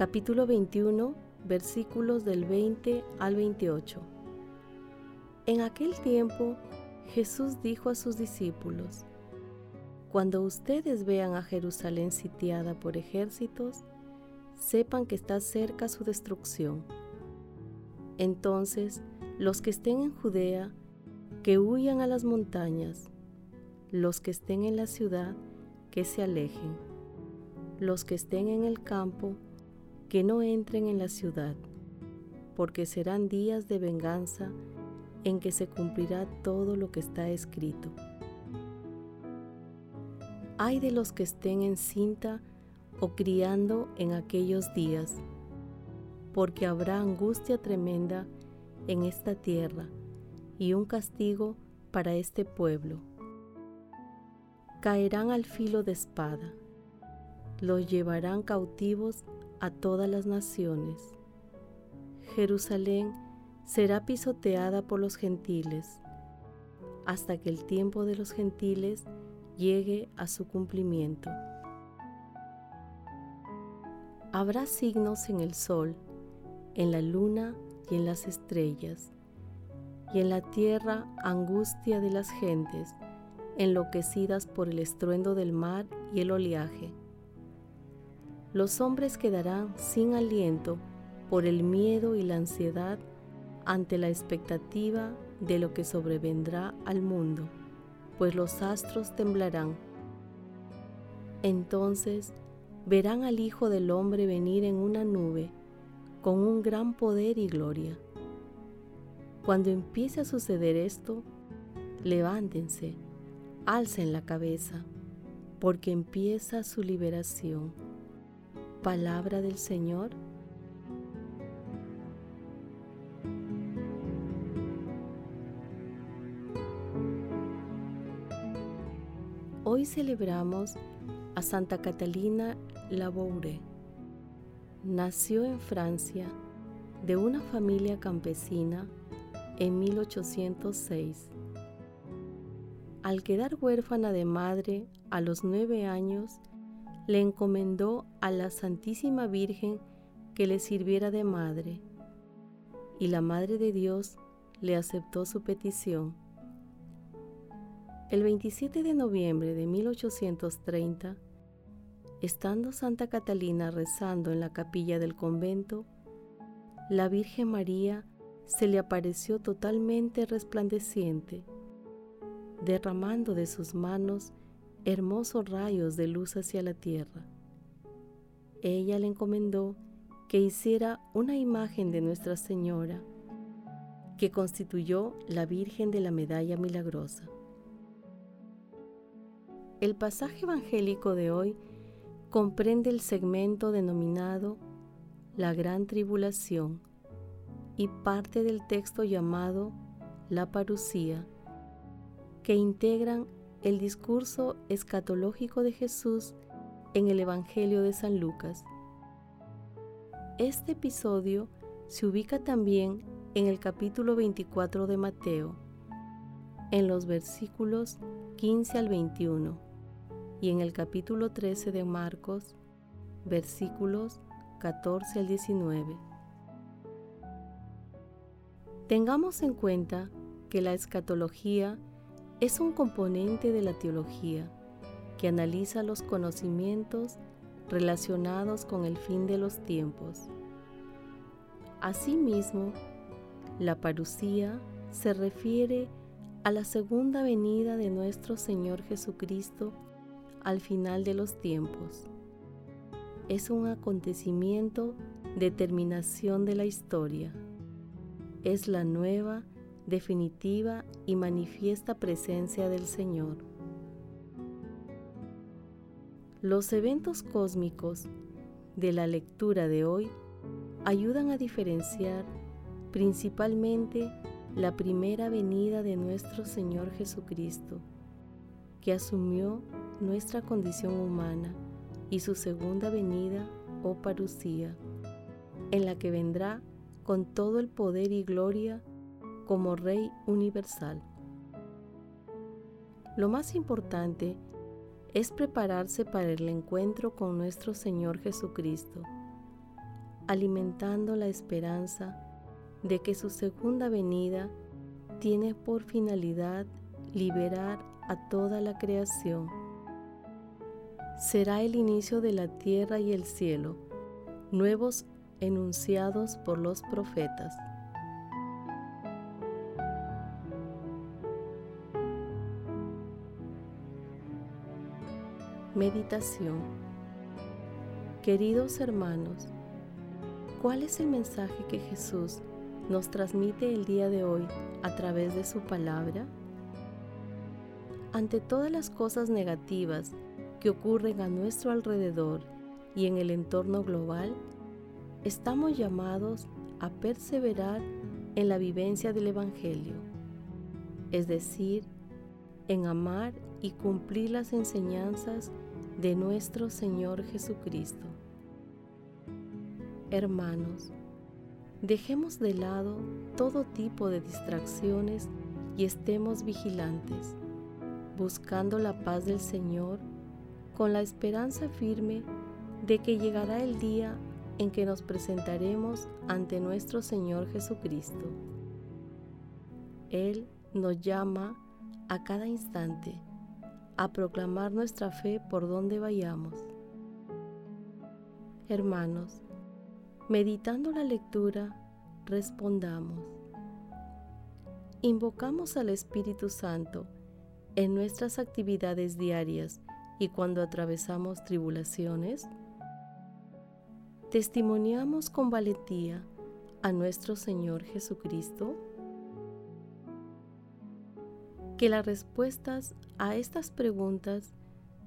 capítulo 21, versículos del 20 al 28. En aquel tiempo Jesús dijo a sus discípulos, Cuando ustedes vean a Jerusalén sitiada por ejércitos, sepan que está cerca su destrucción. Entonces, los que estén en Judea, que huyan a las montañas, los que estén en la ciudad, que se alejen. Los que estén en el campo, que no entren en la ciudad, porque serán días de venganza en que se cumplirá todo lo que está escrito. Hay de los que estén en cinta o criando en aquellos días, porque habrá angustia tremenda en esta tierra y un castigo para este pueblo caerán al filo de espada, los llevarán cautivos a todas las naciones. Jerusalén será pisoteada por los gentiles, hasta que el tiempo de los gentiles llegue a su cumplimiento. Habrá signos en el sol, en la luna y en las estrellas, y en la tierra angustia de las gentes, enloquecidas por el estruendo del mar y el oleaje. Los hombres quedarán sin aliento por el miedo y la ansiedad ante la expectativa de lo que sobrevendrá al mundo, pues los astros temblarán. Entonces verán al Hijo del Hombre venir en una nube con un gran poder y gloria. Cuando empiece a suceder esto, levántense alcen la cabeza, porque empieza su liberación. Palabra del Señor. Hoy celebramos a Santa Catalina Laboure. Nació en Francia de una familia campesina en 1806 al quedar huérfana de madre a los nueve años, le encomendó a la Santísima Virgen que le sirviera de madre, y la Madre de Dios le aceptó su petición. El 27 de noviembre de 1830, estando Santa Catalina rezando en la capilla del convento, la Virgen María se le apareció totalmente resplandeciente derramando de sus manos hermosos rayos de luz hacia la tierra. Ella le encomendó que hiciera una imagen de Nuestra Señora, que constituyó la Virgen de la Medalla Milagrosa. El pasaje evangélico de hoy comprende el segmento denominado la Gran Tribulación y parte del texto llamado la Parucía que integran el discurso escatológico de Jesús en el Evangelio de San Lucas. Este episodio se ubica también en el capítulo 24 de Mateo, en los versículos 15 al 21, y en el capítulo 13 de Marcos, versículos 14 al 19. Tengamos en cuenta que la escatología es un componente de la teología que analiza los conocimientos relacionados con el fin de los tiempos. Asimismo, la parucía se refiere a la segunda venida de nuestro Señor Jesucristo al final de los tiempos. Es un acontecimiento de terminación de la historia. Es la nueva, definitiva y manifiesta presencia del Señor. Los eventos cósmicos de la lectura de hoy ayudan a diferenciar principalmente la primera venida de nuestro Señor Jesucristo, que asumió nuestra condición humana, y su segunda venida, o parucía, en la que vendrá con todo el poder y gloria como Rey universal. Lo más importante es prepararse para el encuentro con nuestro Señor Jesucristo, alimentando la esperanza de que su segunda venida tiene por finalidad liberar a toda la creación. Será el inicio de la tierra y el cielo, nuevos enunciados por los profetas. Meditación Queridos hermanos, ¿cuál es el mensaje que Jesús nos transmite el día de hoy a través de su palabra? Ante todas las cosas negativas que ocurren a nuestro alrededor y en el entorno global, estamos llamados a perseverar en la vivencia del Evangelio, es decir, en amar y cumplir las enseñanzas de nuestro Señor Jesucristo. Hermanos, dejemos de lado todo tipo de distracciones y estemos vigilantes, buscando la paz del Señor con la esperanza firme de que llegará el día en que nos presentaremos ante nuestro Señor Jesucristo. Él nos llama a cada instante a proclamar nuestra fe por donde vayamos. Hermanos, meditando la lectura, respondamos. Invocamos al Espíritu Santo en nuestras actividades diarias y cuando atravesamos tribulaciones. Testimoniamos con valentía a nuestro Señor Jesucristo que las respuestas a estas preguntas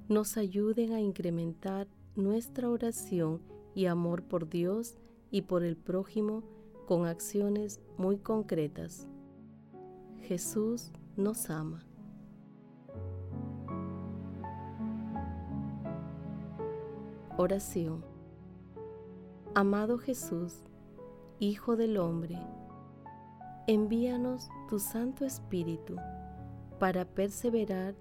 nos ayuden a incrementar nuestra oración y amor por Dios y por el prójimo con acciones muy concretas. Jesús nos ama. Oración. Amado Jesús, Hijo del Hombre, envíanos tu Santo Espíritu para perseverar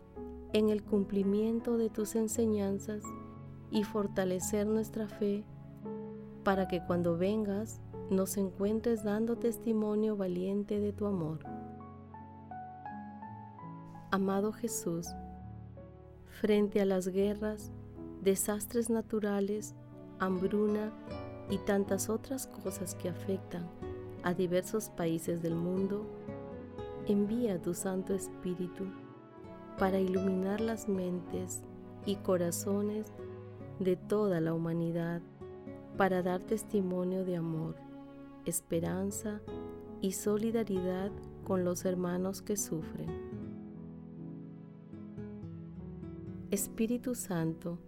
en el cumplimiento de tus enseñanzas y fortalecer nuestra fe, para que cuando vengas nos encuentres dando testimonio valiente de tu amor. Amado Jesús, frente a las guerras, desastres naturales, hambruna y tantas otras cosas que afectan a diversos países del mundo, envía tu Santo Espíritu para iluminar las mentes y corazones de toda la humanidad, para dar testimonio de amor, esperanza y solidaridad con los hermanos que sufren. Espíritu Santo,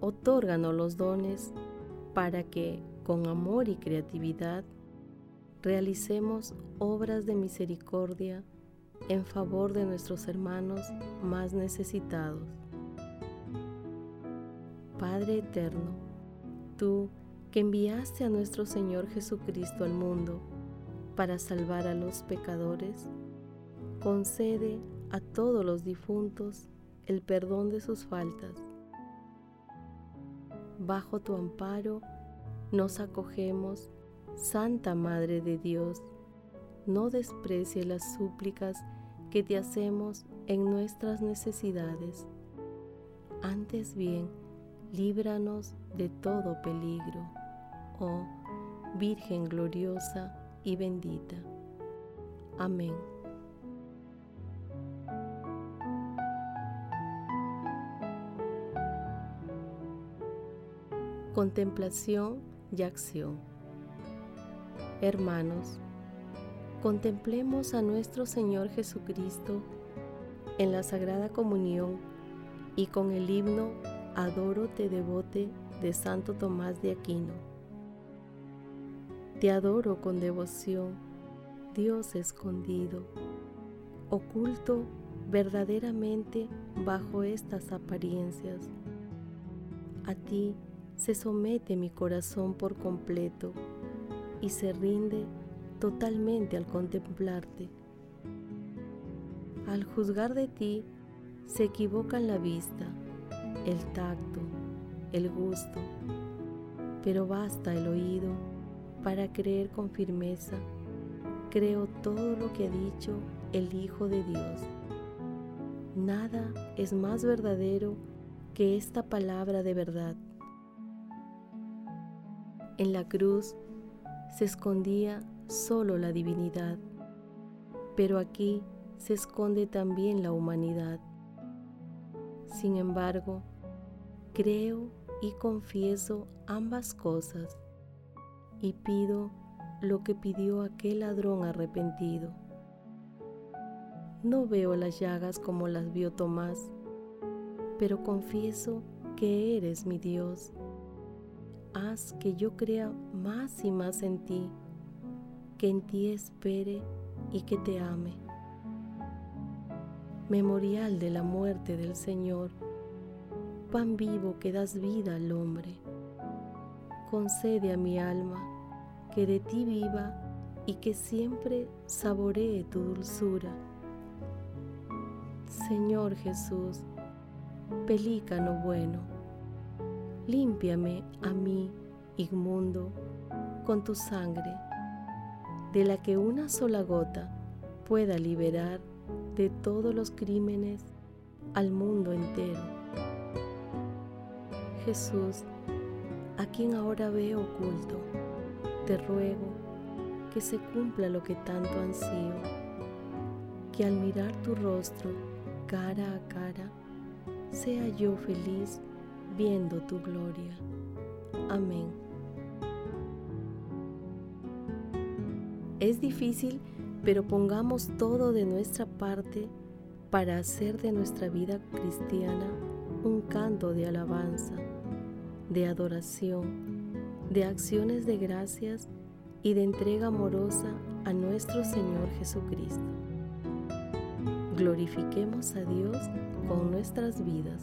otórganos los dones para que, con amor y creatividad, realicemos obras de misericordia en favor de nuestros hermanos más necesitados. Padre eterno, tú que enviaste a nuestro Señor Jesucristo al mundo para salvar a los pecadores, concede a todos los difuntos el perdón de sus faltas. Bajo tu amparo nos acogemos Santa Madre de Dios, no desprecie las súplicas que te hacemos en nuestras necesidades. Antes bien, líbranos de todo peligro, oh Virgen gloriosa y bendita. Amén. Contemplación y acción. Hermanos, contemplemos a nuestro Señor Jesucristo en la Sagrada Comunión y con el himno Adoro te devote de Santo Tomás de Aquino. Te adoro con devoción, Dios escondido, oculto verdaderamente bajo estas apariencias. A ti se somete mi corazón por completo y se rinde totalmente al contemplarte. Al juzgar de ti, se equivocan la vista, el tacto, el gusto, pero basta el oído para creer con firmeza. Creo todo lo que ha dicho el Hijo de Dios. Nada es más verdadero que esta palabra de verdad. En la cruz se escondía solo la divinidad, pero aquí se esconde también la humanidad. Sin embargo, creo y confieso ambas cosas y pido lo que pidió aquel ladrón arrepentido. No veo las llagas como las vio Tomás, pero confieso que eres mi Dios haz que yo crea más y más en ti, que en ti espere y que te ame. Memorial de la muerte del Señor, pan vivo que das vida al hombre. Concede a mi alma que de ti viva y que siempre saboree tu dulzura. Señor Jesús, pelícano bueno límpiame a mí, inmundo, con tu sangre, de la que una sola gota pueda liberar de todos los crímenes al mundo entero. Jesús, a quien ahora veo oculto, te ruego que se cumpla lo que tanto ansío, que al mirar tu rostro cara a cara, sea yo feliz viendo tu gloria. Amén. Es difícil, pero pongamos todo de nuestra parte para hacer de nuestra vida cristiana un canto de alabanza, de adoración, de acciones de gracias y de entrega amorosa a nuestro Señor Jesucristo. Glorifiquemos a Dios con nuestras vidas.